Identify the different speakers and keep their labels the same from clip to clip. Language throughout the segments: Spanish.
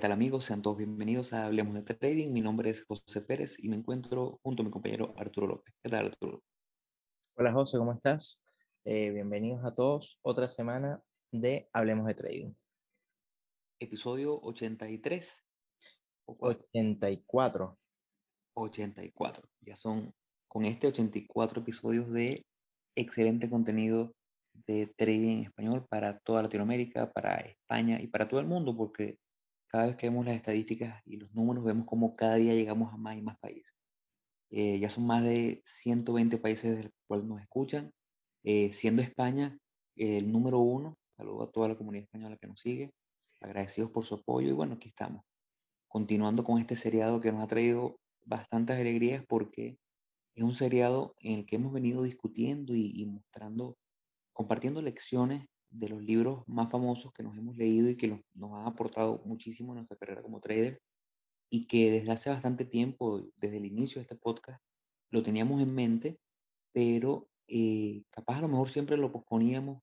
Speaker 1: Hola, hola, ¿qué tal amigos? Sean todos bienvenidos a Hablemos de Trading. Mi nombre es José Pérez y me encuentro junto a mi compañero Arturo López. ¿Qué tal, Arturo?
Speaker 2: Hola José, ¿cómo estás? Eh, bienvenidos a todos. Otra semana de Hablemos de Trading.
Speaker 1: Episodio 83.
Speaker 2: ¿o 84.
Speaker 1: 84. Ya son con este 84 episodios de excelente contenido de trading en español para toda Latinoamérica, para España y para todo el mundo, porque cada vez que vemos las estadísticas y los números, vemos como cada día llegamos a más y más países. Eh, ya son más de 120 países de los cuales nos escuchan, eh, siendo España el número uno. Saludo a toda la comunidad española que nos sigue, agradecidos por su apoyo y bueno, aquí estamos, continuando con este seriado que nos ha traído bastantes alegrías porque es un seriado en el que hemos venido discutiendo y, y mostrando, compartiendo lecciones de los libros más famosos que nos hemos leído y que nos han aportado muchísimo en nuestra carrera como trader y que desde hace bastante tiempo, desde el inicio de este podcast, lo teníamos en mente, pero eh, capaz a lo mejor siempre lo posponíamos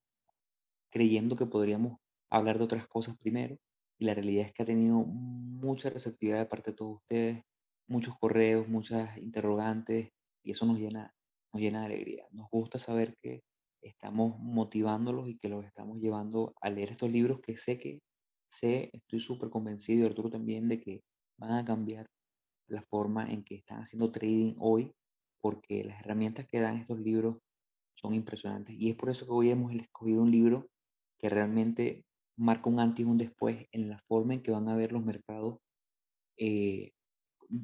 Speaker 1: creyendo que podríamos hablar de otras cosas primero y la realidad es que ha tenido mucha receptividad de parte de todos ustedes, muchos correos, muchas interrogantes y eso nos llena, nos llena de alegría. Nos gusta saber que estamos motivándolos y que los estamos llevando a leer estos libros que sé que, sé, estoy súper convencido, Arturo también, de que van a cambiar la forma en que están haciendo trading hoy, porque las herramientas que dan estos libros son impresionantes. Y es por eso que hoy hemos escogido un libro que realmente marca un antes y un después en la forma en que van a ver los mercados eh,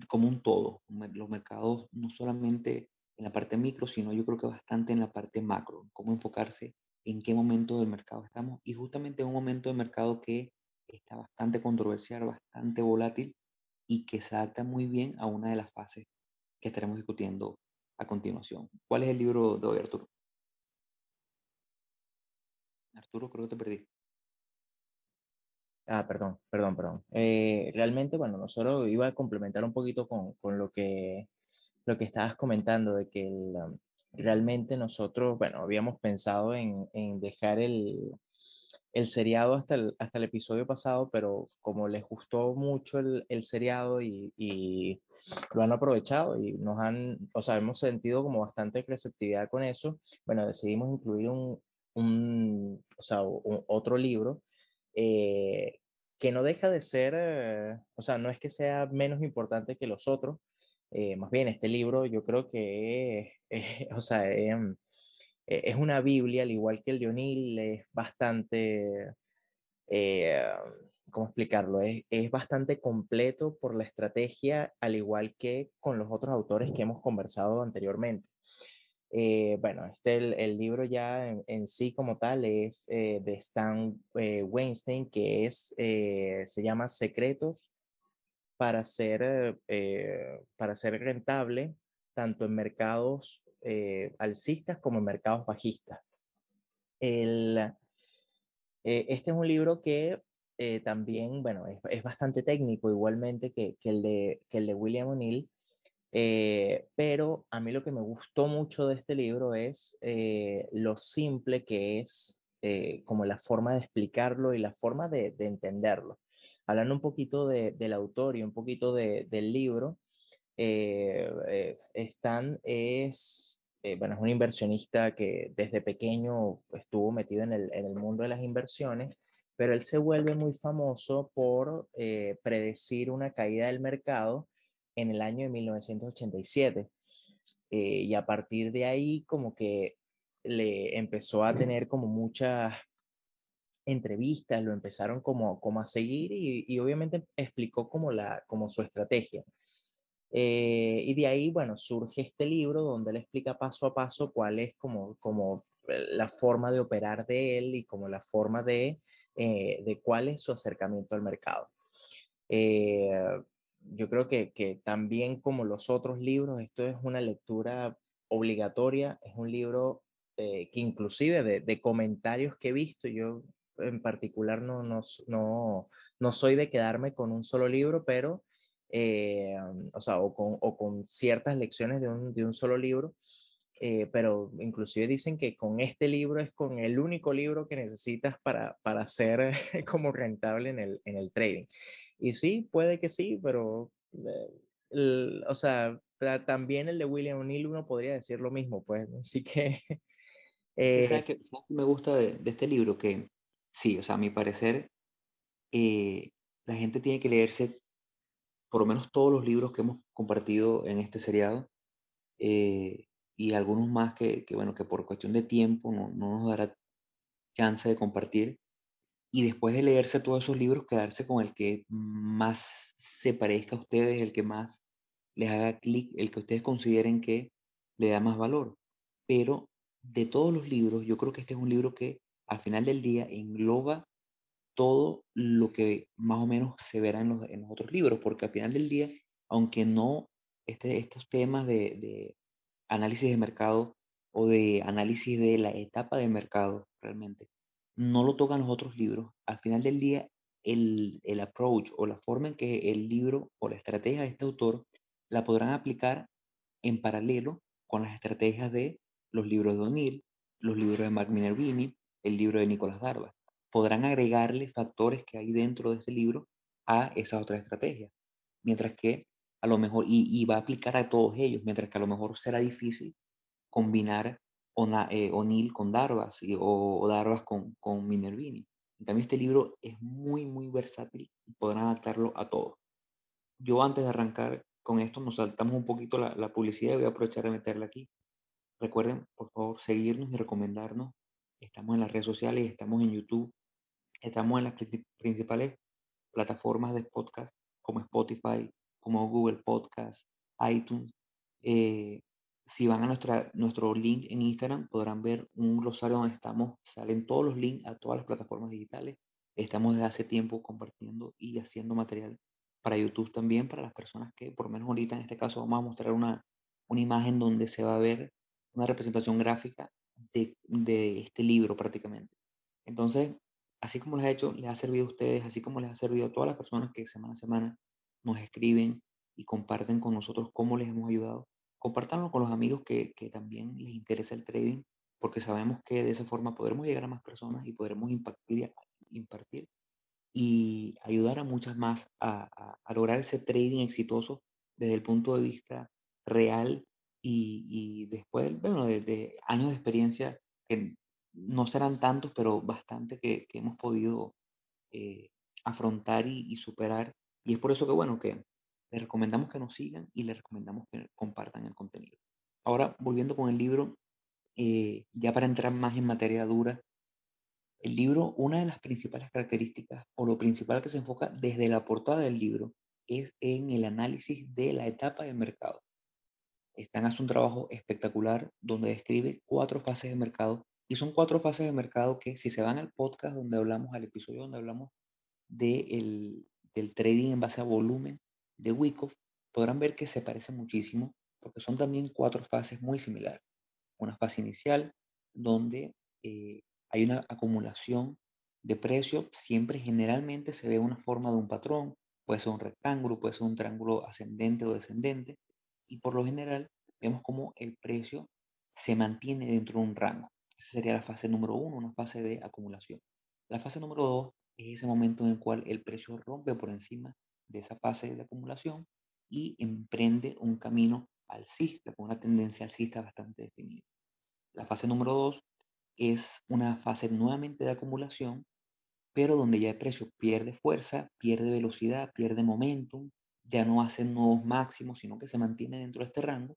Speaker 1: como un todo. Los mercados no solamente en la parte micro, sino yo creo que bastante en la parte macro, cómo enfocarse en qué momento del mercado estamos y justamente en un momento del mercado que está bastante controversial, bastante volátil y que se adapta muy bien a una de las fases que estaremos discutiendo a continuación. ¿Cuál es el libro de hoy, Arturo? Arturo, creo que te perdí.
Speaker 2: Ah, perdón, perdón, perdón. Eh, realmente, bueno, nosotros iba a complementar un poquito con, con lo que lo que estabas comentando, de que um, realmente nosotros, bueno, habíamos pensado en, en dejar el, el seriado hasta el, hasta el episodio pasado, pero como les gustó mucho el, el seriado y, y, lo han aprovechado y nos han, o sea, hemos sentido como bastante receptividad con eso, bueno, decidimos incluir un, un o sea, un, otro libro eh, que no deja de ser, eh, o sea, no es que sea menos importante que los otros, eh, más bien, este libro yo creo que, o sea, em, e, es una Biblia, al igual que el de O'Neill, es bastante, eh, ¿cómo explicarlo? Es, es, bastante completo por la estrategia, al igual que con los otros autores que hemos conversado anteriormente. Eh, bueno, este, el, el, libro ya en, en, sí como tal es de Stan Weinstein, que es, se llama Secretos para ser, eh, para ser rentable tanto en mercados eh, alcistas como en mercados bajistas. Eh, este es un libro que también, bueno, es, bastante técnico igualmente que, que, el, de, que el de William O'Neill, pero a mí lo que me gustó mucho de este libro es lo simple que es como la forma de explicarlo y la forma de, de entenderlo hablando un poquito de, del autor y un poquito de, del libro, eh, eh, Stan es, eh, bueno, es un inversionista que desde pequeño estuvo metido en el, en el mundo de las inversiones, pero él se vuelve muy famoso por eh, predecir una caída del mercado en el año de 1987. Eh, y a partir de ahí como que le empezó a tener como muchas entrevistas, lo empezaron como, como a seguir y, y obviamente explicó como, la, como su estrategia. Eh, y de ahí, bueno, surge este libro donde él explica paso a paso cuál es como, como la forma de operar de él y como la forma de, eh, de cuál es su acercamiento al mercado. Eh, yo creo que, que también como los otros libros, esto es una lectura obligatoria, es un libro eh, que inclusive de, de, comentarios que he visto, yo en particular no, no, no, no soy de quedarme con un solo libro, pero, eh, o sea, o con, o con, ciertas lecciones de un, de un solo libro. eh, pero inclusive dicen que con este libro es con el único libro que necesitas para, para ser como rentable en el, en el trading. Y sí, puede que sí, pero, eh, o sea, también el de William O'Neill uno podría decir lo mismo, pues, así que...
Speaker 1: Eh, ¿Sabes qué, me gusta de, de, este libro? Que sí, o sea, a mi parecer, eh, la gente tiene que leerse por lo menos todos los libros que hemos compartido en este seriado eh, y algunos más que, que, bueno, que por cuestión de tiempo no, no, nos dará chance de compartir. Y después de leerse todos esos libros, quedarse con el que más se parezca a ustedes, el que más les haga clic, el que ustedes consideren que le da más valor. Pero de todos los libros, yo creo que este es un libro que al final del día engloba todo lo que más o menos se verá en los, en otros libros, porque al final del día, aunque no este, estos temas de, de, análisis de mercado o de análisis de la etapa de mercado realmente, no lo tocan los otros libros, al final del día el, el approach o la forma en que el libro o la estrategia de este autor la podrán aplicar en paralelo con las estrategias de los libros de O'Neill, los libros de Mark Minervini, el libro de Nicolás Darba podrán agregarle factores que hay dentro de este libro a esa otra estrategia. Mientras que a lo mejor, y, va a aplicar a todos ellos, mientras que a lo mejor será difícil combinar eh, O'Neill con Darvas o, o, Darvas con, Minervini. En cambio, este libro es muy, muy versátil y podrán adaptarlo a todos. Yo antes de arrancar con esto, nos saltamos un poquito la, la publicidad y voy a aprovechar de meterla aquí. Recuerden, por favor, seguirnos y recomendarnos. Estamos en las redes sociales, estamos en YouTube, Estamos en las principales plataformas de podcast como Spotify, como Google Podcast, iTunes. Eh, si van a nuestra, nuestro link en Instagram, podrán ver un glosario donde estamos, salen todos los links a todas las plataformas digitales. Estamos desde hace tiempo compartiendo y haciendo material para YouTube también, para las personas que, por menos ahorita en este caso, vamos a mostrar una, una imagen donde se va a ver una representación gráfica de, este libro prácticamente. Entonces, así como les ha hecho, les ha servido a ustedes, así como les ha servido a todas las personas que semana a semana nos escriben y comparten con nosotros cómo les hemos ayudado. Compártanlo con los amigos que, que también les interesa el trading, porque sabemos que de esa forma podremos llegar a más personas y podremos impartir, impartir y ayudar a muchas más a, a, lograr ese trading exitoso desde el punto de vista real y, después bueno, de, años de experiencia que no serán tantos, pero bastante que, hemos podido eh, afrontar y, y, superar. Y es por eso que, bueno, que les recomendamos que nos sigan y les recomendamos que compartan el contenido. Ahora, volviendo con el libro, eh, ya para entrar más en materia dura, el libro, una de las principales características o lo principal que se enfoca desde la portada del libro es en el análisis de la etapa de mercado. Están hace un trabajo espectacular donde describe cuatro fases de mercado y son cuatro fases de mercado que si se van al podcast donde hablamos, al episodio donde hablamos de del trading en base a volumen de Wyckoff, podrán ver que se parece muchísimo porque son también cuatro fases muy similares. Una fase inicial donde eh, hay una acumulación de precio, siempre generalmente se ve una forma de un patrón, puede ser un rectángulo, puede ser un triángulo ascendente o descendente, y por lo general vemos como el precio se mantiene dentro de un rango. Esa sería la fase número uno, una fase de acumulación. La fase número dos es ese momento en el cual el precio rompe por encima de esa fase de acumulación y emprende un camino alcista, con una tendencia alcista bastante definida. La fase número dos es una fase nuevamente de acumulación, pero donde ya el precio pierde fuerza, pierde velocidad, pierde momentum, ya no hace nuevos máximos, sino que se mantiene dentro de este rango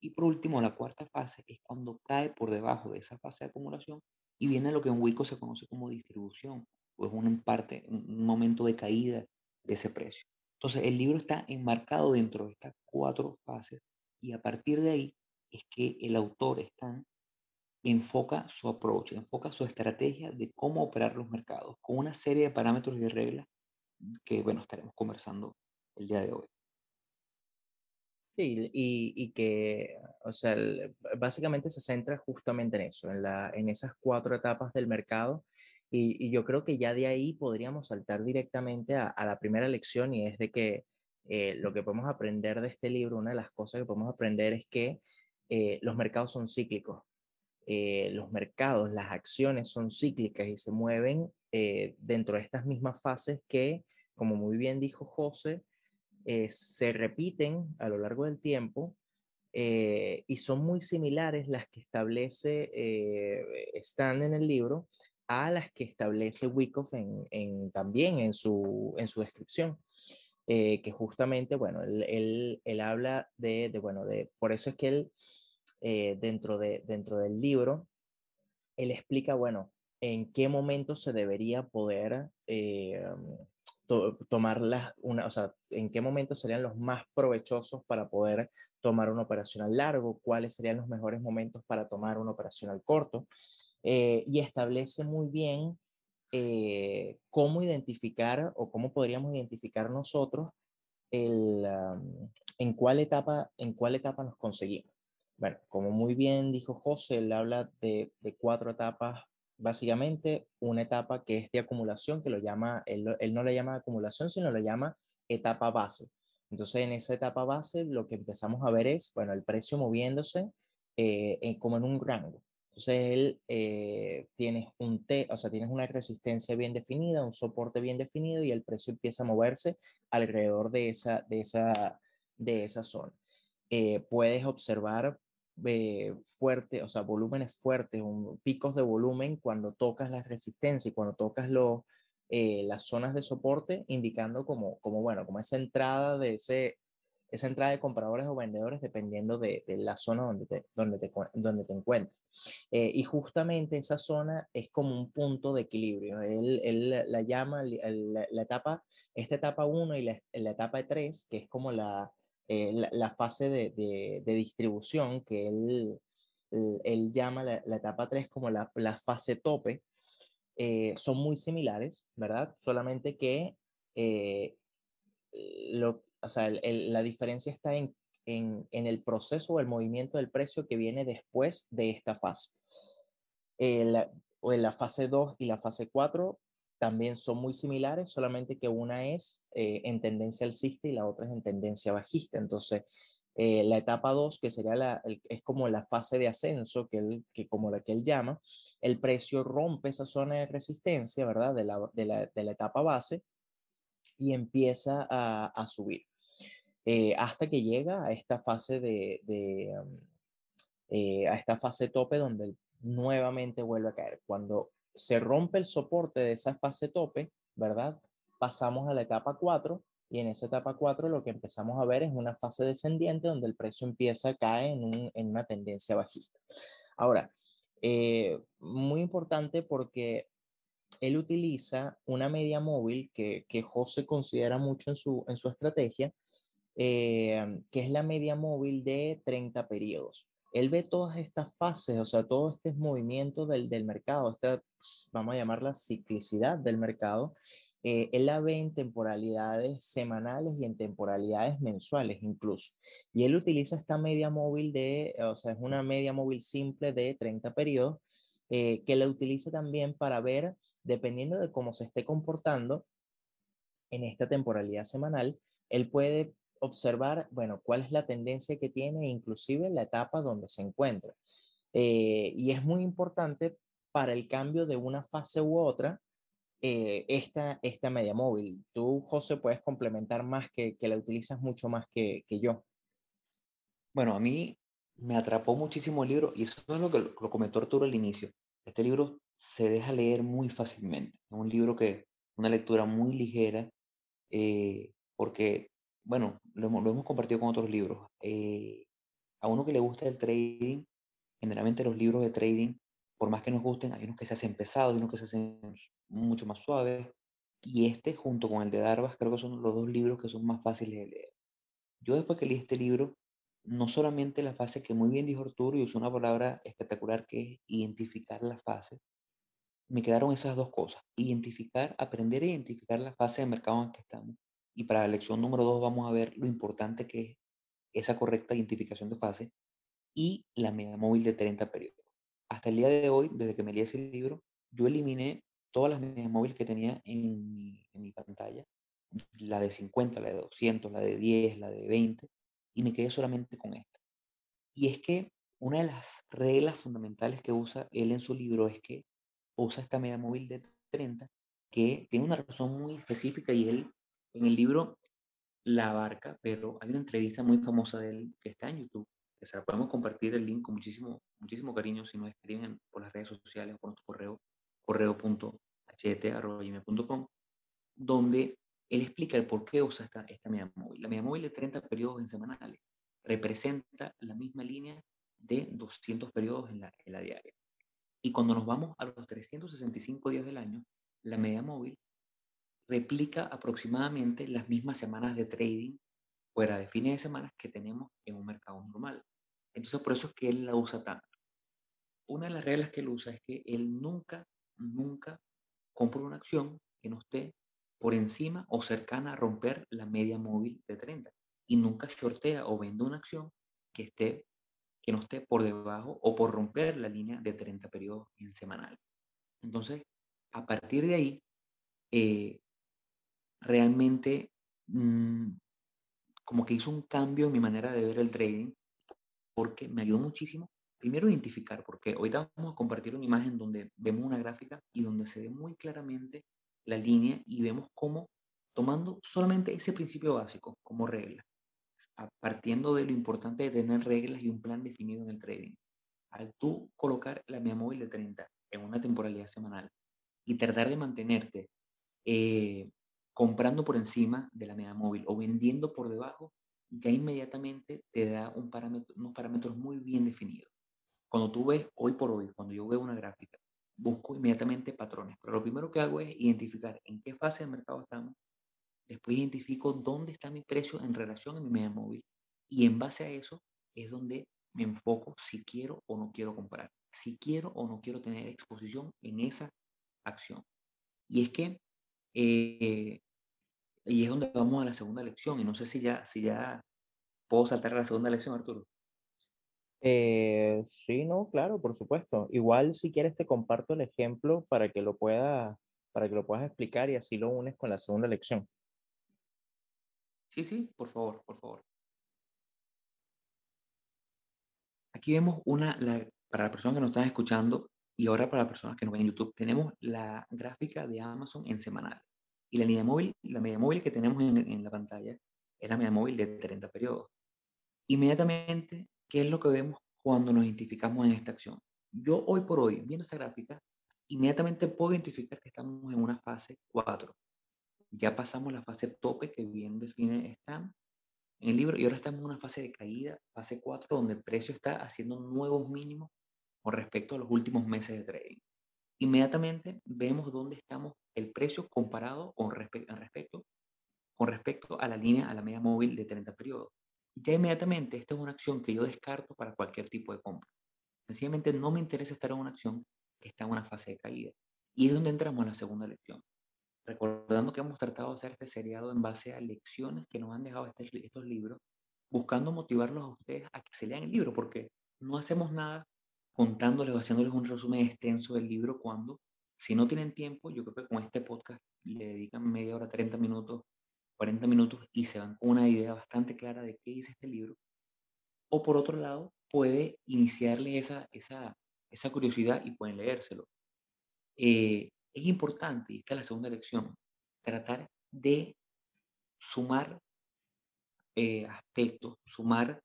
Speaker 1: y por último, la cuarta fase es cuando cae por debajo de esa fase de acumulación y viene lo que en Wico se conoce como distribución, o es un, parte, un momento de caída de ese precio. Entonces, el libro está enmarcado dentro de estas cuatro fases y a partir de ahí es que el autor está, enfoca su approach, enfoca su estrategia de cómo operar los mercados con una serie de parámetros y de reglas que, bueno, estaremos conversando el día de hoy.
Speaker 2: Y, que, o sea, básicamente se centra justamente en eso, en, la, en esas cuatro etapas del mercado. Y, yo creo que ya de ahí podríamos saltar directamente a, a la primera lección y es de que eh, lo que podemos aprender de este libro, una de las cosas que podemos aprender es que eh, los mercados son cíclicos. Eh, los mercados, las acciones son cíclicas y se mueven dentro de estas mismas fases que, como muy bien dijo José, se repiten a lo largo del tiempo y son muy similares las que establece, están en el libro, a las que establece Wyckoff en, también en su, en su descripción. Eh, que justamente, bueno, él, él, habla de, de, bueno, de, por eso es que él, eh, dentro, de, dentro del libro, él explica, bueno, en qué momento se debería poder eh, tomar las, una, o sea, en qué momento serían los más provechosos para poder tomar una operacional largo, cuáles serían los mejores momentos para tomar una operacional corto. Eh, y establece muy bien eh, cómo identificar o cómo podríamos identificar nosotros el, en, cuál etapa, en cuál etapa nos conseguimos. Bueno, como muy bien dijo José, él habla de, de cuatro etapas básicamente una etapa que es de acumulación, que lo llama, él, no le llama acumulación, sino le llama etapa base. Entonces, en esa etapa base, lo que empezamos a ver es, bueno, el precio moviéndose eh, como en un rango. Entonces él eh, tiene un T, o sea, tienes una resistencia bien definida, un soporte bien definido y el precio empieza a moverse alrededor de esa, de esa, de esa zona. Eh, puedes observar eh, fuerte, o sea, volúmenes fuertes, un, picos de volumen cuando tocas la resistencia y cuando tocas los, eh, las zonas de soporte, indicando como, como, bueno, como esa entrada de ese, esa entrada de compradores o vendedores dependiendo de, la zona donde te, donde te, donde te encuentres. Eh, y justamente esa zona es como un punto de equilibrio. Él, él la llama la, etapa, esta etapa 1 y la, la, etapa 3, que es como la, eh, la, fase de, de, de, distribución, que él, él, llama la, etapa 3 como la, fase tope, eh, son muy similares, ¿verdad? Solamente que lo, o sea, la diferencia está en, en, en, el proceso o el movimiento del precio que viene después de esta fase. o en la fase 2 y la fase 4 también son muy similares, solamente que una es eh, en tendencia alcista y la otra es en tendencia bajista. Entonces, eh, la etapa 2, que sería la, es como la fase de ascenso, que, él, que como la que él llama, el precio rompe esa zona de resistencia, ¿verdad? De la, de la, de la etapa base y empieza a, a subir. Eh, hasta que llega a esta fase de, um, eh, a esta fase tope donde nuevamente vuelve a caer. Cuando se rompe el soporte de esa fase tope, ¿verdad? Pasamos a la etapa 4 y en esa etapa 4 lo que empezamos a ver es una fase descendiente donde el precio empieza a caer en, una tendencia bajista. Ahora, eh, muy importante porque él utiliza una media móvil que, José considera mucho en su, en su estrategia, eh, que es la media móvil de 30 periodos. Él ve todas estas fases, o sea, todo este movimiento del, del mercado, esta, vamos a llamarla ciclicidad del mercado, eh, él la ve en temporalidades semanales y en temporalidades mensuales incluso. Y él utiliza esta media móvil de, o sea, es una media móvil simple de 30 periodos, eh, que la utiliza también para ver, dependiendo de cómo se esté comportando en esta temporalidad semanal, él puede observar, bueno, cuál es la tendencia que tiene, inclusive la etapa donde se encuentra. Eh, y es muy importante para el cambio de una fase u otra eh, esta, esta media móvil. Tú, José, puedes complementar más que, que la utilizas mucho más que, que, yo.
Speaker 1: Bueno, a mí me atrapó muchísimo el libro y eso es lo que lo comentó Arturo al inicio. Este libro se deja leer muy fácilmente. Es un libro que, una lectura muy ligera, eh, porque bueno, lo hemos, compartido con otros libros. Eh, a uno que le gusta el trading, generalmente los libros de trading, por más que nos gusten, hay unos que se hacen pesados y unos que se hacen mucho más suaves. Y este, junto con el de Darvas, creo que son los dos libros que son más fáciles de leer. Yo después que leí este libro, no solamente la fase que muy bien dijo Arturo y usó una palabra espectacular que es identificar la fase, me quedaron esas dos cosas. Identificar, aprender a identificar la fase de mercado en que estamos y para la lección número dos vamos a ver lo importante que es esa correcta identificación de fase y la media móvil de 30 periodos. Hasta el día de hoy, desde que me leí ese libro, yo eliminé todas las medias móviles que tenía en mi, en mi pantalla, la de 50, la de 200, la de 10, la de 20, y me quedé solamente con esta. Y es que una de las reglas fundamentales que usa él en su libro es que usa esta media móvil de 30 que tiene una razón muy específica y él en el libro la abarca, pero hay una entrevista muy famosa de él que está en YouTube, que se la podemos compartir el link con muchísimo, muchísimo cariño si nos escriben por las redes sociales o por nuestro correo, correo.ht.com, donde él explica el por qué usa esta, esta media móvil. La media móvil de 30 periodos en semanales representa la misma línea de 200 periodos en la, en la diaria. Y cuando nos vamos a los 365 días del año, la media móvil replica aproximadamente las mismas semanas de trading fuera de fines de semana que tenemos en un mercado normal. Entonces, por eso es que él la usa tanto. Una de las reglas que él usa es que él nunca, nunca compra una acción que no esté por encima o cercana a romper la media móvil de 30 y nunca shortea o vende una acción que esté que no esté por debajo o por romper la línea de 30 periodos en semanal. Entonces, a partir de ahí, eh, realmente mmm, como que hizo un cambio en mi manera de ver el trading porque me ayudó muchísimo. Primero, identificar, porque ahorita vamos a compartir una imagen donde vemos una gráfica y donde se ve muy claramente la línea y vemos cómo, tomando solamente ese principio básico como regla, partiendo de lo importante de tener reglas y un plan definido en el trading. Al tú colocar la media móvil de 30 en una temporalidad semanal y tratar de mantenerte eh, comprando por encima de la media móvil o vendiendo por debajo, ya inmediatamente te da un parámetro, unos parámetros muy bien definidos. Cuando tú ves hoy por hoy, cuando yo veo una gráfica, busco inmediatamente patrones. Pero lo primero que hago es identificar en qué fase del mercado estamos. Después identifico dónde está mi precio en relación a mi media móvil. Y en base a eso es donde me enfoco si quiero o no quiero comprar. Si quiero o no quiero tener exposición en esa acción. Y es que eh, y es donde vamos a la segunda lección. Y no sé si ya, si ya puedo saltar a la segunda lección, Arturo.
Speaker 2: Eh, sí, no, claro, por supuesto. Igual si quieres te comparto el ejemplo para que lo puedas, para que lo puedas explicar y así lo unes con la segunda lección.
Speaker 1: Sí, sí, por favor, por favor. Aquí vemos una, la, para las personas que nos están escuchando y ahora para las personas que nos ven en YouTube, tenemos la gráfica de Amazon en semanal. Y la línea móvil, la media móvil que tenemos en, en la pantalla es la media móvil de 30 periodos. Inmediatamente, ¿qué es lo que vemos cuando nos identificamos en esta acción? Yo hoy por hoy, viendo esa gráfica, inmediatamente puedo identificar que estamos en una fase 4. Ya pasamos la fase tope que bien define Stan en el libro y ahora estamos en una fase de caída, fase 4, donde el precio está haciendo nuevos mínimos con respecto a los últimos meses de trading inmediatamente vemos dónde estamos el precio comparado con respecto, con respecto a la línea, a la media móvil de 30 periodos. Ya inmediatamente esta es una acción que yo descarto para cualquier tipo de compra. Sencillamente no me interesa estar en una acción que está en una fase de caída. Y es donde entramos en la segunda lección. Recordando que hemos tratado de hacer este seriado en base a lecciones que nos han dejado este, estos libros, buscando motivarlos a ustedes a que se lean el libro, porque no hacemos nada contándoles o haciéndoles un resumen extenso del libro cuando, si no tienen tiempo, yo creo que con este podcast le dedican media hora, 30 minutos, 40 minutos y se van con una idea bastante clara de qué dice este libro. O por otro lado, puede iniciarles esa, esa, esa curiosidad y pueden leérselo. Eh, es importante, y esta es la segunda lección, tratar de sumar eh, aspectos, sumar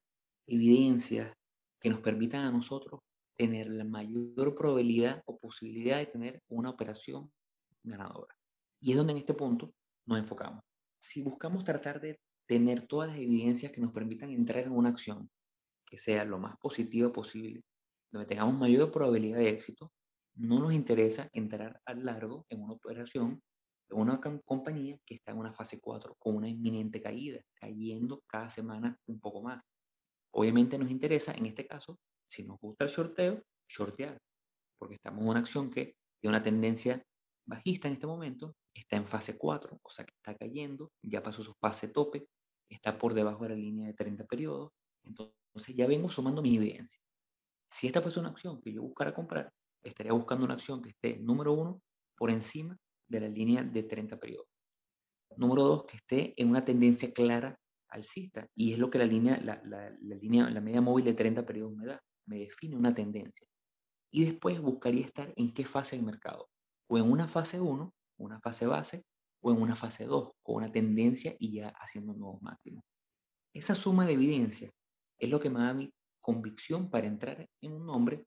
Speaker 1: evidencias que nos permitan a nosotros tener la mayor probabilidad o posibilidad de tener una operación ganadora. Y es donde en este punto nos enfocamos. Si buscamos tratar de tener todas las evidencias que nos permitan entrar en una acción que sea lo más positiva posible, donde tengamos mayor probabilidad de éxito, no nos interesa entrar a largo en una operación de una compañía que está en una fase 4 con una inminente caída, cayendo cada semana un poco más. Obviamente nos interesa, en este caso, si nos gusta el shorteo, shortear, porque estamos en una acción que tiene una tendencia bajista en este momento, está en fase 4, o sea que está cayendo, ya pasó su fase tope, está por debajo de la línea de 30 periodos, entonces ya vengo sumando mi evidencia. Si esta fuese una acción que yo buscara comprar, estaría buscando una acción que esté, número uno, por encima de la línea de 30 periodos. Número dos, que esté en una tendencia clara alcista, y es lo que la línea, la, la, la línea, la media móvil de 30 periodos me da me define una tendencia. Y después buscaría estar en qué fase del mercado. O en una fase 1, una fase base, o en una fase 2, con una tendencia y ya haciendo nuevos máximos. Esa suma de evidencia es lo que me da mi convicción para entrar en un nombre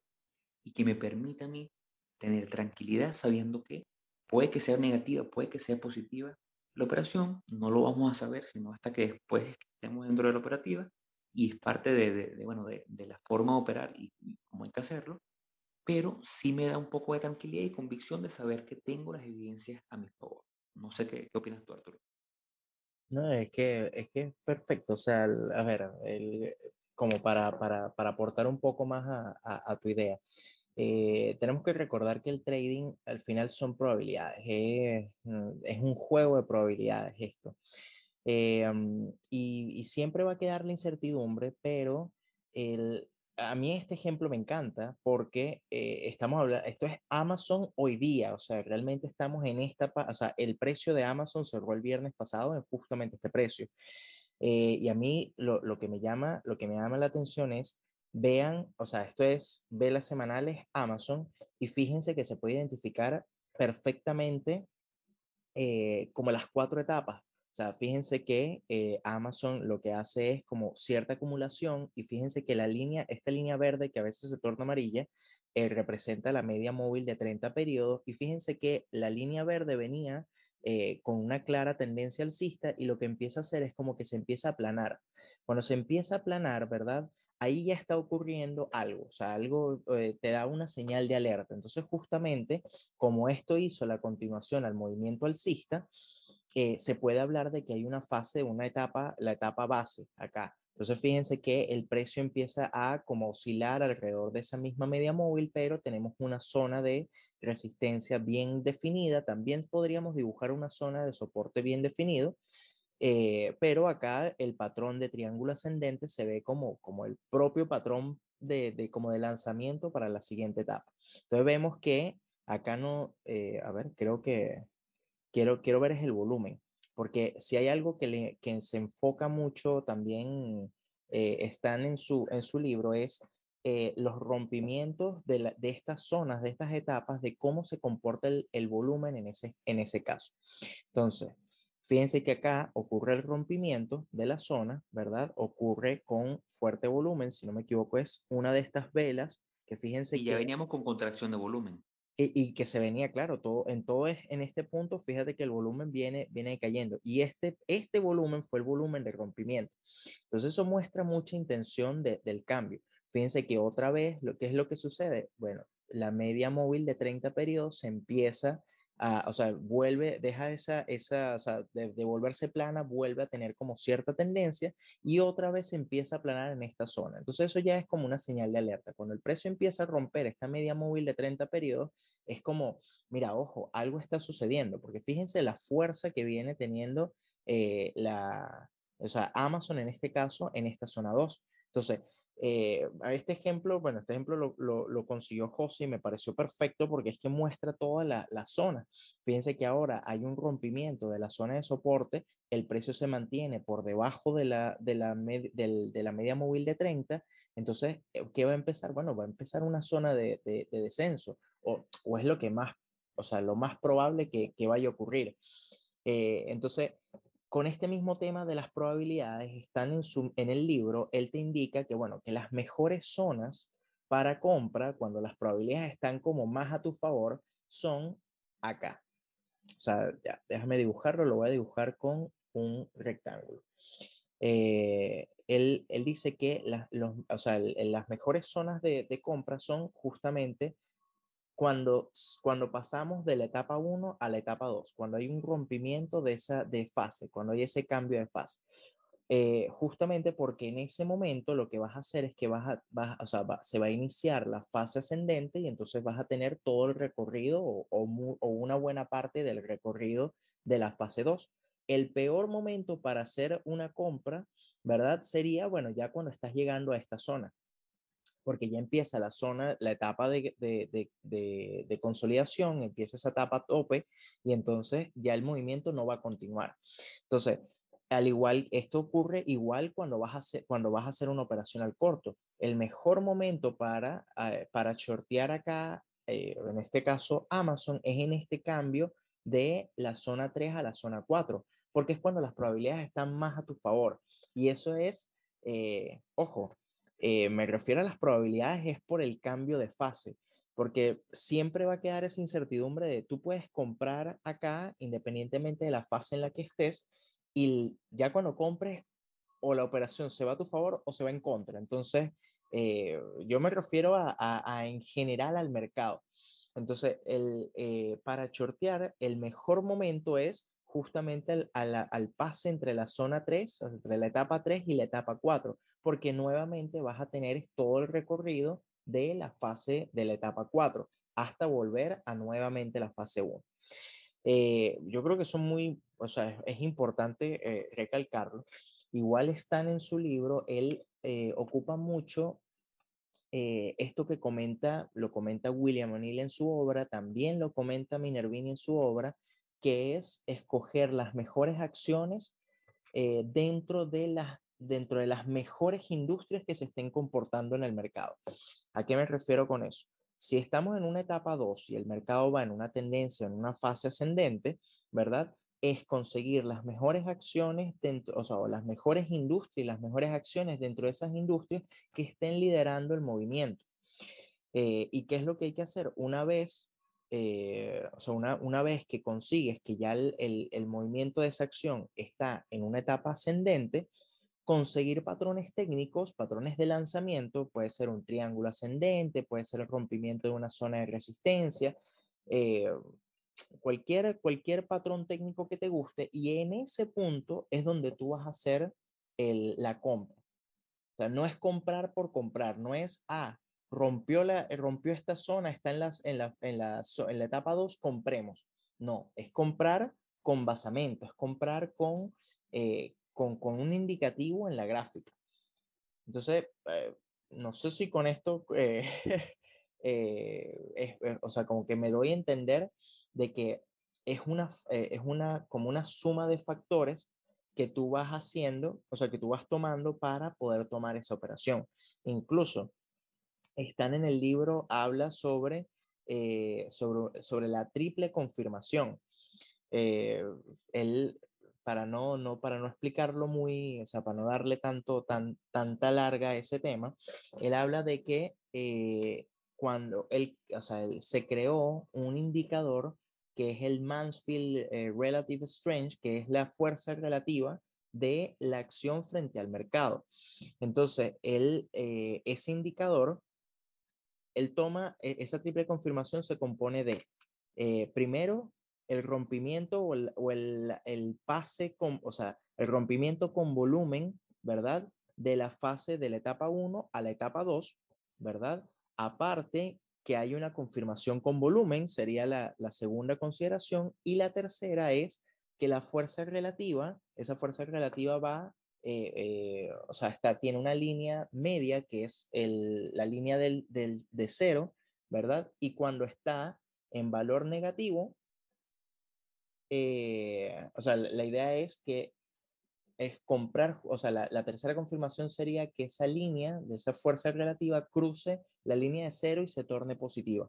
Speaker 1: y que me permita a mí tener tranquilidad sabiendo que puede que sea negativa, puede que sea positiva la operación, no lo vamos a saber sino hasta que después estemos dentro de la operativa y es parte de, bueno, de, la forma de operar y, cómo hay que hacerlo, pero sí me da un poco de tranquilidad y convicción de saber que tengo las evidencias a mi favor. No sé qué, qué opinas tú, Arturo.
Speaker 2: No, es que es que es perfecto. O sea, a ver, el, como para, para, para, aportar un poco más a, a, tu idea. Eh, tenemos que recordar que el trading al final son probabilidades, es, mm, es un juego de probabilidades esto. Y, y, siempre va a quedar la incertidumbre, pero el, a mí este ejemplo me encanta porque eh, estamos hablando, esto es Amazon hoy día, o sea, realmente estamos en esta, o sea, el precio de Amazon cerró el viernes pasado en justamente este precio. Eh, y a mí lo, lo, que me llama, lo que me llama la atención es, vean, o sea, esto es velas semanales Amazon y fíjense que se puede identificar perfectamente eh, como las cuatro etapas o sea, fíjense que eh, Amazon lo que hace es como cierta acumulación y fíjense que la línea, esta línea verde que a veces se torna amarilla, eh, representa la media móvil de 30 periodos y fíjense que la línea verde venía eh, con una clara tendencia alcista y lo que empieza a hacer es como que se empieza a aplanar. Cuando se empieza a aplanar, ¿verdad? Ahí ya está ocurriendo algo, o sea, algo te da una señal de alerta. Entonces, justamente como esto hizo la continuación al movimiento alcista, se puede hablar de que hay una fase, una etapa, la etapa base acá. Entonces, fíjense que el precio empieza a como oscilar alrededor de esa misma media móvil, pero tenemos una zona de resistencia bien definida. También podríamos dibujar una zona de soporte bien definido, eh, pero acá el patrón de triángulo ascendente se ve como, como el propio patrón de, de, como de lanzamiento para la siguiente etapa. Entonces, vemos que acá no, eh, a ver, creo que quiero, quiero ver es el volumen, porque si hay algo que, le, que se enfoca mucho también, eh, están en su, en su libro, es eh, los rompimientos de, la, de, estas zonas, de estas etapas, de cómo se comporta el, el, volumen en ese, en ese caso. Entonces, fíjense que acá ocurre el rompimiento de la zona, ¿verdad? Ocurre con fuerte volumen, si no me equivoco, es una de estas velas que fíjense
Speaker 1: y ya veníamos con contracción de volumen.
Speaker 2: Y, que se venía, claro, todo, en todo es, en este punto, fíjate que el volumen viene, viene cayendo. Y este, este volumen fue el volumen de rompimiento. Entonces eso muestra mucha intención de, del cambio. Fíjense que otra vez, lo, ¿qué es lo que sucede? Bueno, la media móvil de 30 periodos se empieza o sea, vuelve, deja esa, esa, o de, de, volverse plana, vuelve a tener como cierta tendencia y otra vez empieza a planar en esta zona. Entonces eso ya es como una señal de alerta. Cuando el precio empieza a romper esta media móvil de 30 periodos, es como, mira, ojo, algo está sucediendo, porque fíjense la fuerza que viene teniendo eh, la, o sea, Amazon en este caso, en esta zona 2. Entonces, eh, este ejemplo, bueno, este ejemplo lo, lo, lo, consiguió José y me pareció perfecto porque es que muestra toda la, la, zona. Fíjense que ahora hay un rompimiento de la zona de soporte, el precio se mantiene por debajo de la, de la, del, de la media móvil de 30, entonces, eh, ¿qué va a empezar? Bueno, va a empezar una zona de, de, de descenso o, o, es lo que más, o sea, lo más probable que, que vaya a ocurrir. Eh, entonces, con este mismo tema de las probabilidades, están en, su, en el libro, él te indica que, bueno, que las mejores zonas para compra, cuando las probabilidades están como más a tu favor, son acá. O sea, ya, déjame dibujarlo, lo voy a dibujar con un rectángulo. Eh, él, él, dice que las, los, o sea, las mejores zonas de, de compra son justamente cuando, cuando pasamos de la etapa 1 a la etapa 2, cuando hay un rompimiento de esa de fase, cuando hay ese cambio de fase. Eh, justamente porque en ese momento lo que vas a hacer es que vas a, vas, o sea, va, se va a iniciar la fase ascendente y entonces vas a tener todo el recorrido o, o, o una buena parte del recorrido de la fase 2. El peor momento para hacer una compra, ¿verdad? Sería, bueno, ya cuando estás llegando a esta zona porque ya empieza la zona, la etapa de, de, de, de, consolidación, empieza esa etapa tope y entonces ya el movimiento no va a continuar. Entonces, al igual, esto ocurre igual cuando vas a hacer, cuando vas a hacer una operación al corto. el mejor momento para, eh, para shortear acá, eh, en este caso Amazon, es en este cambio de la zona 3 a la zona 4, porque es cuando las probabilidades están más a tu favor. Y eso es, eh, ojo, me refiero a las probabilidades, es por el cambio de fase porque siempre va a quedar esa incertidumbre de tú puedes comprar acá independientemente de la fase en la que estés y ya cuando compres o la operación se va a tu favor o se va en contra. Entonces, eh, yo me refiero a, en general al mercado. Entonces, el, eh, para shortear, el mejor momento es justamente al, al, pase entre la zona 3, entre la etapa 3 y la etapa 4, porque nuevamente vas a tener todo el recorrido de la fase de la etapa 4 hasta volver a nuevamente la fase 1. Eh, yo creo que son muy, o sea, es, importante eh, recalcarlo. Igual están en su libro, él eh, ocupa mucho esto que comenta, lo comenta William O'Neill en su obra, también lo comenta Minervini en su obra, que es escoger las mejores acciones dentro de las dentro de las mejores industrias que se estén comportando en el mercado. ¿A qué me refiero con eso? Si estamos en una etapa 2 y el mercado va en una tendencia, en una fase ascendente, ¿verdad? Es conseguir las mejores acciones dentro, o sea, las mejores industrias, las mejores acciones dentro de esas industrias que estén liderando el movimiento. Eh, ¿Y qué es lo que hay que hacer? Una vez, eh, o sea, una, una, vez que consigues que ya el, el, el movimiento de esa acción está en una etapa ascendente, conseguir patrones técnicos, patrones de lanzamiento, puede ser un triángulo ascendente, puede ser el rompimiento de una zona de resistencia, eh, cualquier, cualquier patrón técnico que te guste y en ese punto es donde tú vas a hacer el, la compra. O sea, no es comprar por comprar, no es, ah, rompió, la, rompió esta zona, está en, las, en, la, en, la, en la etapa 2, compremos. No, es comprar con basamento, es comprar con, eh, con, un indicativo en la gráfica. Entonces, eh, no sé si con esto, eh, eh, o sea, como que me doy a entender de que es una, es una, como una suma de factores que tú vas haciendo, o sea, que tú vas tomando para poder tomar esa operación. Incluso, están en el libro, habla sobre, sobre, sobre la triple confirmación. él para no, no, para no explicarlo muy, o sea, para no darle tanto, tan, tanta larga a ese tema, él habla de que eh, cuando él, o sea, se creó un indicador que es el Mansfield eh, Relative Strength, que es la fuerza relativa de la acción frente al mercado. Entonces, él, eh, ese indicador, él toma, e, esa triple confirmación se compone de, primero, el rompimiento o el, pase con, o sea, el rompimiento con volumen, ¿verdad? De la fase de la etapa 1 a la etapa 2, ¿verdad? Aparte que hay una confirmación con volumen, sería la, segunda consideración, y la tercera es que la fuerza relativa, esa fuerza relativa va, eh, eh, o sea, está, tiene una línea media que es la línea del, de cero, ¿verdad? Y cuando está en valor negativo, eh, o sea, la idea es que es comprar, o sea, la, tercera confirmación sería que esa línea de esa fuerza relativa cruce la línea de cero y se torne positiva.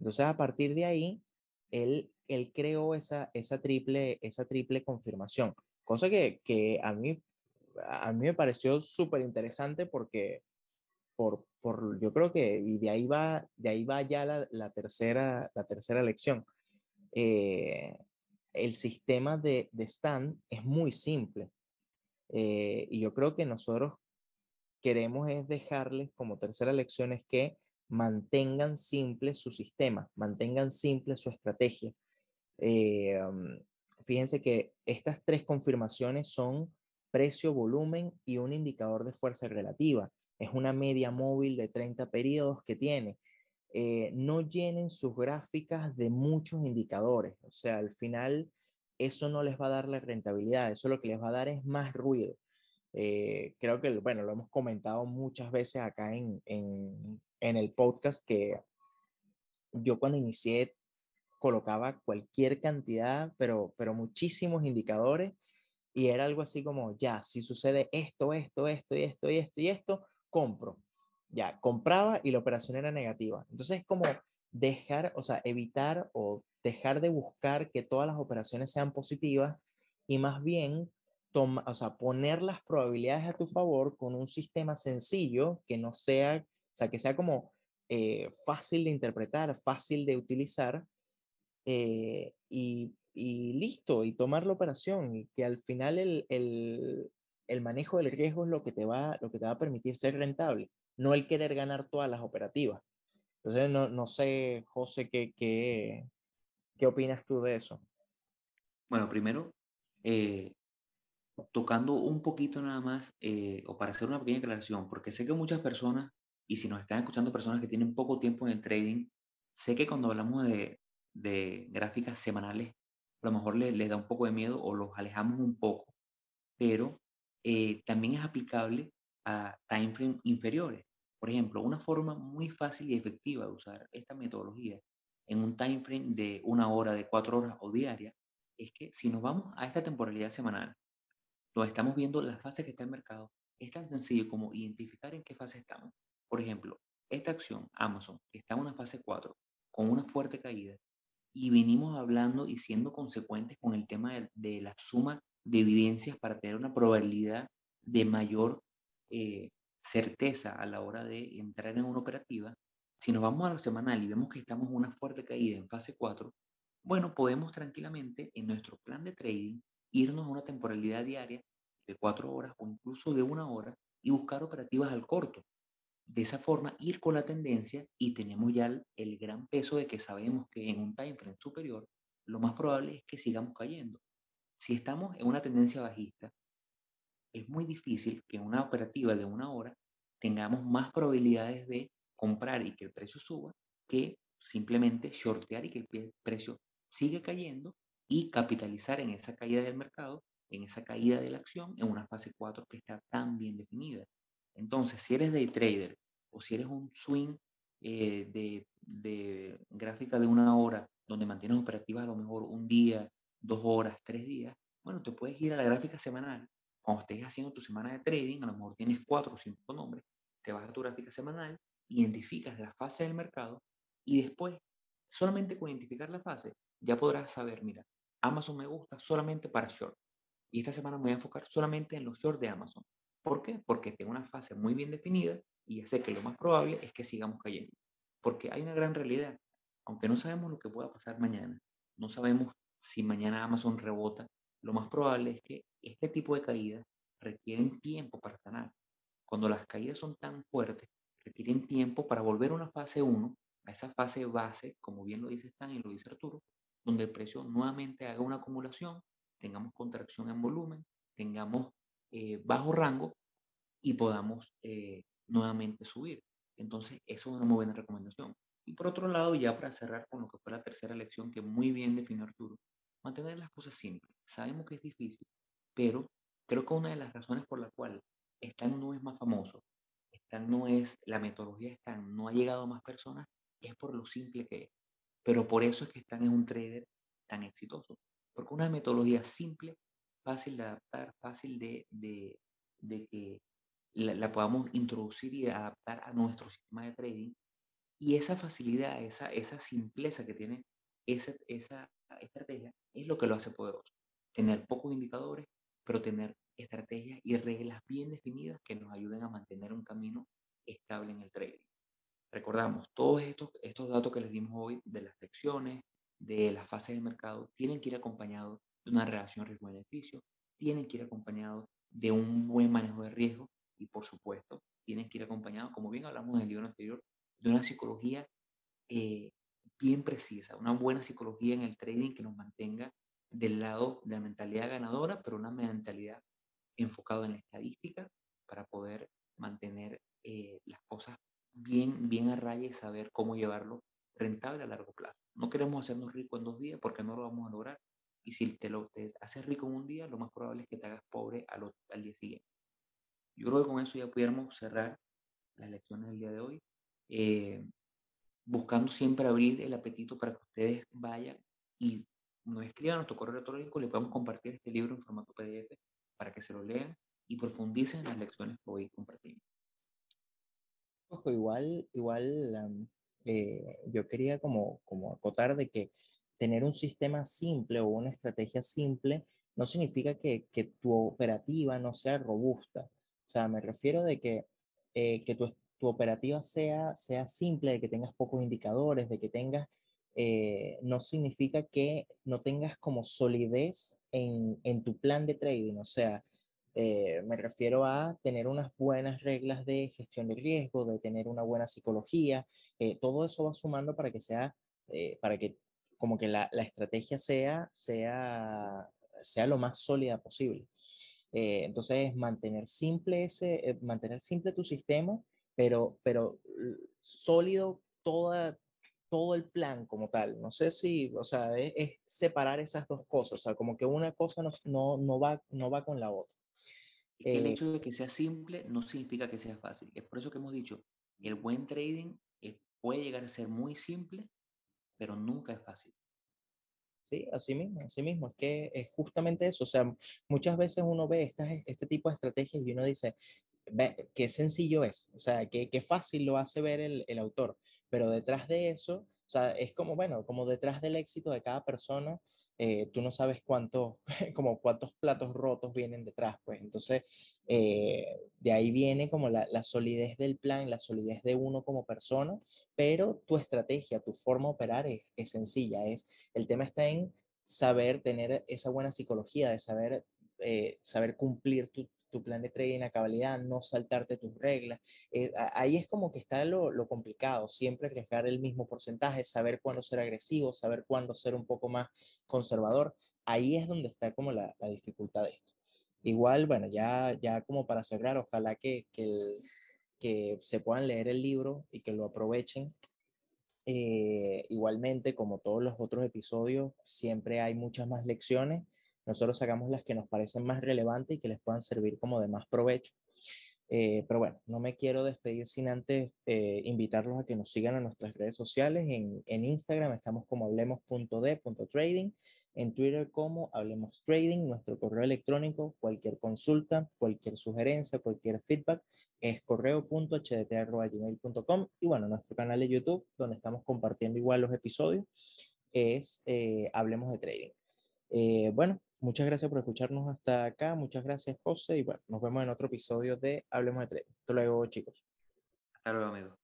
Speaker 2: Entonces, a partir de ahí, él, él creó esa, esa, triple, esa triple confirmación, cosa que, que a, mí, a mí me pareció súper interesante porque por, por, yo creo que, y de ahí va, de ahí va ya la, la tercera, la tercera lección. Eh, el sistema de, de stand es muy simple. Eh, y yo creo que nosotros queremos es dejarles como tercera lección es que mantengan simple su sistema, mantengan simple su estrategia. Eh, um, fíjense que estas tres confirmaciones son precio, volumen y un indicador de fuerza relativa. Es una media móvil de 30 periodos que tiene. Eh, no llenen sus gráficas de muchos indicadores. O sea, al final eso no les va a dar la rentabilidad, eso lo que les va a dar es más ruido. Eh, creo que, bueno, lo hemos comentado muchas veces acá en, en, en el podcast que yo cuando inicié colocaba cualquier cantidad, pero, pero muchísimos indicadores y era algo así como, ya, si sucede esto, esto, esto y esto y esto y esto, compro. Ya, compraba y la operación era negativa. Entonces es como dejar, o sea, evitar o dejar de buscar que todas las operaciones sean positivas y más bien toma, o sea, poner las probabilidades a tu favor con un sistema sencillo que no sea, o sea, que sea como eh, fácil de interpretar, fácil de utilizar eh, y, y, listo, y tomar la operación y que al final el, el, el, manejo del riesgo es lo que, te va, lo que te va a permitir ser rentable, no el querer ganar todas las operativas. Entonces, no, no sé, José, ¿qué, qué, ¿qué opinas tú de eso?
Speaker 1: Bueno, primero, eh, tocando un poquito nada más, eh, o para hacer una pequeña aclaración, porque sé que muchas personas, y si nos están escuchando personas que tienen poco tiempo en el trading, sé que cuando hablamos de, de gráficas semanales, a lo mejor les, da un poco de miedo o los alejamos un poco, pero eh, también es aplicable a time frame inferiores. Por ejemplo, una forma muy fácil y efectiva de usar esta metodología en un time frame de una hora, de cuatro horas o diaria, es que si nos vamos a esta temporalidad semanal, donde estamos viendo la fase que está el mercado, es tan sencillo como identificar en qué fase estamos. Por ejemplo, esta acción, Amazon, que está en una fase 4, con una fuerte caída, y venimos hablando y siendo consecuentes con el tema de, de la suma de evidencias para tener una probabilidad de mayor eh, certeza a la hora de entrar en una operativa, si nos vamos a lo semanal y vemos que estamos en una fuerte caída en fase 4, bueno, podemos tranquilamente en nuestro plan de trading irnos a una temporalidad diaria de 4 horas o incluso de una hora y buscar operativas al corto. De esa forma, ir con la tendencia y tenemos ya el, el gran peso de que sabemos que en un time frame superior, lo más probable es que sigamos cayendo. Si estamos en una tendencia bajista, es muy difícil que una operativa de una hora tengamos más probabilidades de comprar y que el precio suba que simplemente shortear y que el precio sigue cayendo y capitalizar en esa caída del mercado, en esa caída de la acción, en una fase 4 que está tan bien definida. Entonces, si eres day trader o si eres un swing eh, de, de gráfica de una hora, donde mantienes operativas a lo mejor un día, dos horas, tres días, bueno, te puedes ir a la gráfica semanal cuando estés haciendo tu semana de trading, a lo mejor tienes cuatro o cinco nombres, te vas a tu gráfica semanal, identificas la fase del mercado y después, solamente con identificar la fase, ya podrás saber, mira, Amazon me gusta solamente para short. Y esta semana me voy a enfocar solamente en los short de Amazon. ¿Por qué? Porque tengo una fase muy bien definida y ya sé que lo más probable es que sigamos cayendo. Porque hay una gran realidad. Aunque no sabemos lo que pueda pasar mañana, no sabemos si mañana Amazon rebota, lo más probable es que este tipo de caídas requieren tiempo para sanar. Cuando las caídas son tan fuertes, requieren tiempo para volver a una fase 1, a esa fase base, como bien lo dice Stan y lo dice Arturo, donde el precio nuevamente haga una acumulación, tengamos contracción en volumen, tengamos eh, bajo rango y podamos eh, nuevamente subir. Entonces, eso es una muy buena recomendación. Y por otro lado, ya para cerrar con lo que fue la tercera lección que muy bien definió Arturo, mantener las cosas simples. Sabemos que es difícil, pero creo que una de las razones por la cual Stan no es más famoso, Stan no es, la metodología Stan no ha llegado a más personas, es por lo simple que es. Pero por eso es que Stan es un trader tan exitoso. Porque una metodología simple, fácil de adaptar, fácil de, de, de que la, la, podamos introducir y adaptar a nuestro sistema de trading. Y esa facilidad, esa, esa simpleza que tiene esa, esa estrategia es lo que lo hace poderoso. Tener pocos indicadores, pero tener estrategias y reglas bien definidas que nos ayuden a mantener un camino estable en el trading. Recordamos, todos estos, estos datos que les dimos hoy de las lecciones, de las fases de mercado, tienen que ir acompañados de una relación riesgo-beneficio, tienen que ir acompañados de un buen manejo de riesgo y, por supuesto, tienen que ir acompañados, como bien hablamos en el libro anterior, de una psicología eh, bien precisa, una buena psicología en el trading que nos mantenga del lado de la mentalidad ganadora, pero una mentalidad enfocada en la estadística para poder mantener eh, las cosas bien, bien a raya y saber cómo llevarlo rentable a largo plazo. No queremos hacernos ricos en dos días porque no lo vamos a lograr. Y si te lo te haces rico en un día, lo más probable es que te hagas pobre al, día siguiente. Yo creo que con eso ya pudiéramos cerrar las lecciones del día de hoy. Eh, buscando siempre abrir el apetito para que ustedes vayan y nos escriban a nuestro correo electrónico, le podemos compartir este libro en formato PDF para que se lo lean y profundicen en las lecciones que hoy compartimos.
Speaker 2: Ojo, igual, igual eh, yo quería como, como acotar de que tener un sistema simple o una estrategia simple no significa que, que tu operativa no sea robusta. O sea, me refiero de que, eh, que tu, tu, operativa sea, sea simple, de que tengas pocos indicadores, de que tengas, eh, no significa que no tengas como solidez en, en tu plan de trading. O sea, eh, me refiero a tener unas buenas reglas de gestión de riesgo, de tener una buena psicología. Eh, todo eso va sumando para que sea, para que como que la, la, estrategia sea, sea, sea lo más sólida posible. entonces, mantener simple, ese, mantener simple tu sistema, pero, pero sólido toda, todo el plan como tal. No sé si, o sea, es, es, separar esas dos cosas, o sea, como que una cosa no, no, no, va, no va con la otra.
Speaker 1: Que el hecho de que sea simple no significa que sea fácil. Es por eso que hemos dicho, el buen trading es, puede llegar a ser muy simple, pero nunca es fácil.
Speaker 2: Sí, así mismo, así mismo. Es que es justamente eso. O sea, muchas veces uno ve estas, este tipo de estrategias y uno dice, ve, qué sencillo es, o sea, qué, qué fácil lo hace ver el, el autor. Pero detrás de eso, o sea, es como, bueno, como detrás del éxito de cada persona, eh, tú no sabes cuántos, como cuántos platos rotos vienen detrás, pues. Entonces, eh, de ahí viene como la, la, solidez del plan, la solidez de uno como persona, pero tu estrategia, tu forma de operar es, es sencilla. Es, el tema está en saber tener esa buena psicología, de saber, eh, saber cumplir tu, tu plan de trading a cabalidad, no saltarte tus reglas. Eh, ahí es como que está lo, lo, complicado, siempre arriesgar el mismo porcentaje, saber cuándo ser agresivo, saber cuándo ser un poco más conservador. Ahí es donde está como la, la dificultad de esto. Igual, bueno, ya, ya como para cerrar, ojalá que, que, el, que se puedan leer el libro y que lo aprovechen. Eh, igualmente, como todos los otros episodios, siempre hay muchas más lecciones nosotros sacamos las que nos parecen más relevantes y que les puedan servir como de más provecho. Eh, pero bueno, no me quiero despedir sin antes eh, invitarlos a que nos sigan en nuestras redes sociales. En, en Instagram estamos como hablemos.d.trading, en Twitter como Hablemos Trading, nuestro correo electrónico, cualquier consulta, cualquier sugerencia, cualquier feedback es correo.hdt.gmail.com y bueno, nuestro canal de YouTube, donde estamos compartiendo igual los episodios, es eh, Hablemos de Trading. Eh, bueno, Muchas gracias por escucharnos hasta acá. Muchas gracias, José. Y bueno, nos vemos en otro episodio de Hablemos de Trading. Hasta luego, chicos.
Speaker 1: Hasta luego, amigos.